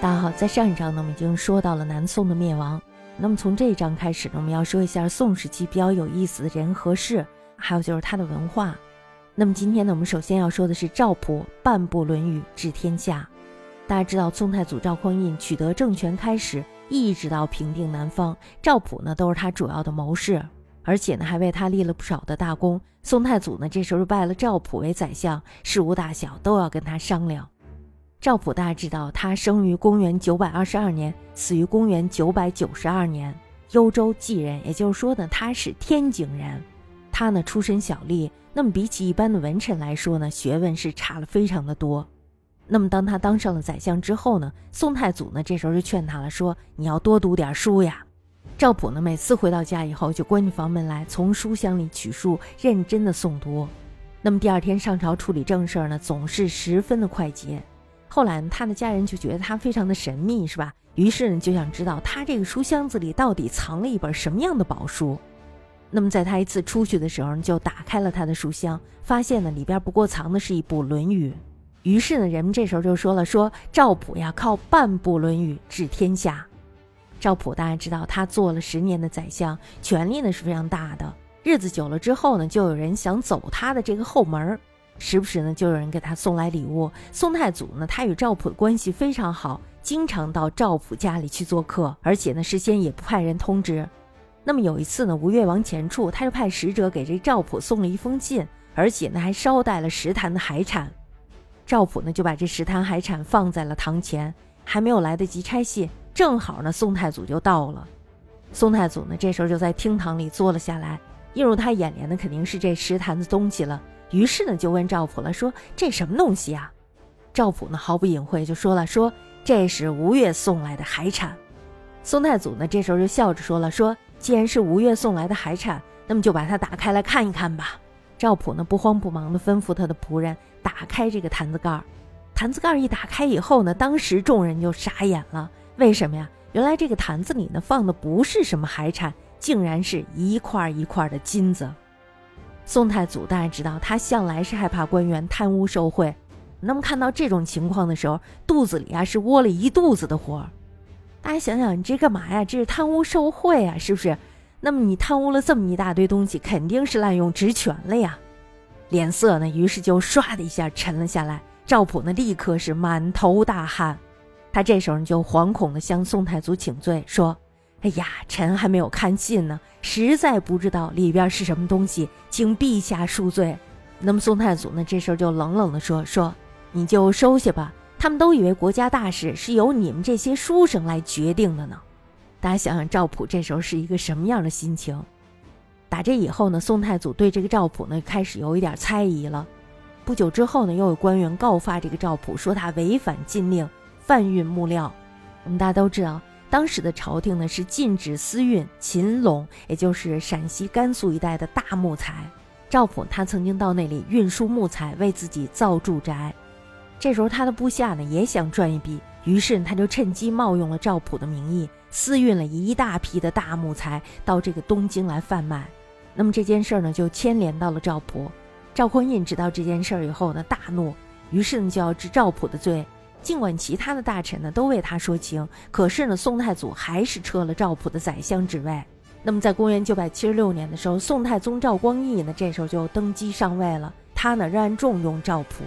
大家好，在上一章呢，我们已经说到了南宋的灭亡。那么从这一章开始呢，我们要说一下宋时期比较有意思的人和事，还有就是他的文化。那么今天呢，我们首先要说的是赵普半部《论语》治天下。大家知道，宋太祖赵匡胤取得政权开始，一直到平定南方，赵普呢都是他主要的谋士，而且呢还为他立了不少的大功。宋太祖呢这时候拜了赵普为宰相，事无大小都要跟他商量。赵普大家知道，他生于公元九百二十二年，死于公元九百九十二年，幽州蓟人，也就是说呢，他是天津人。他呢出身小吏，那么比起一般的文臣来说呢，学问是差了非常的多。那么当他当上了宰相之后呢，宋太祖呢这时候就劝他了，说你要多读点书呀。赵普呢每次回到家以后，就关起房门来，从书箱里取书，认真的诵读。那么第二天上朝处理正事呢，总是十分的快捷。后来呢他的家人就觉得他非常的神秘，是吧？于是呢就想知道他这个书箱子里到底藏了一本什么样的宝书。那么在他一次出去的时候，就打开了他的书箱，发现呢里边不过藏的是一部《论语》。于是呢人们这时候就说了：说赵普呀靠半部《论语》治天下。赵普大家知道，他做了十年的宰相，权力呢是非常大的。日子久了之后呢，就有人想走他的这个后门儿。时不时呢，就有人给他送来礼物。宋太祖呢，他与赵普的关系非常好，经常到赵普家里去做客，而且呢，事先也不派人通知。那么有一次呢，吴越王前处，他就派使者给这赵普送了一封信，而且呢，还捎带了十坛的海产。赵普呢，就把这十坛海产放在了堂前，还没有来得及拆卸，正好呢，宋太祖就到了。宋太祖呢，这时候就在厅堂里坐了下来，映入他眼帘的肯定是这十坛子东西了。于是呢，就问赵普了，说这什么东西啊？赵普呢毫不隐晦就说了，说这是吴越送来的海产。宋太祖呢这时候就笑着说了，说既然是吴越送来的海产，那么就把它打开来看一看吧。赵普呢不慌不忙地吩咐他的仆人打开这个坛子盖儿。坛子盖儿一打开以后呢，当时众人就傻眼了。为什么呀？原来这个坛子里呢放的不是什么海产，竟然是一块一块的金子。宋太祖大家知道，他向来是害怕官员贪污受贿。那么看到这种情况的时候，肚子里啊是窝了一肚子的火。大家想想，你这干嘛呀？这是贪污受贿啊，是不是？那么你贪污了这么一大堆东西，肯定是滥用职权了呀。脸色呢，于是就唰的一下沉了下来。赵普呢，立刻是满头大汗。他这时候就惶恐地向宋太祖请罪，说。哎呀，臣还没有看信呢，实在不知道里边是什么东西，请陛下恕罪。那么宋太祖呢，这时候就冷冷地说：“说你就收下吧。他们都以为国家大事是由你们这些书生来决定的呢。”大家想想，赵普这时候是一个什么样的心情？打这以后呢，宋太祖对这个赵普呢开始有一点猜疑了。不久之后呢，又有官员告发这个赵普，说他违反禁令，贩运木料。我们大家都知道。当时的朝廷呢是禁止私运秦陇，也就是陕西、甘肃一带的大木材。赵普他曾经到那里运输木材，为自己造住宅。这时候他的部下呢也想赚一笔，于是他就趁机冒用了赵普的名义，私运了一大批的大木材到这个东京来贩卖。那么这件事儿呢就牵连到了赵普。赵匡胤知道这件事儿以后呢大怒，于是呢就要治赵普的罪。尽管其他的大臣呢都为他说情，可是呢，宋太祖还是撤了赵普的宰相职位。那么，在公元九百七十六年的时候，宋太宗赵光义呢，这时候就登基上位了。他呢，仍然重用赵普。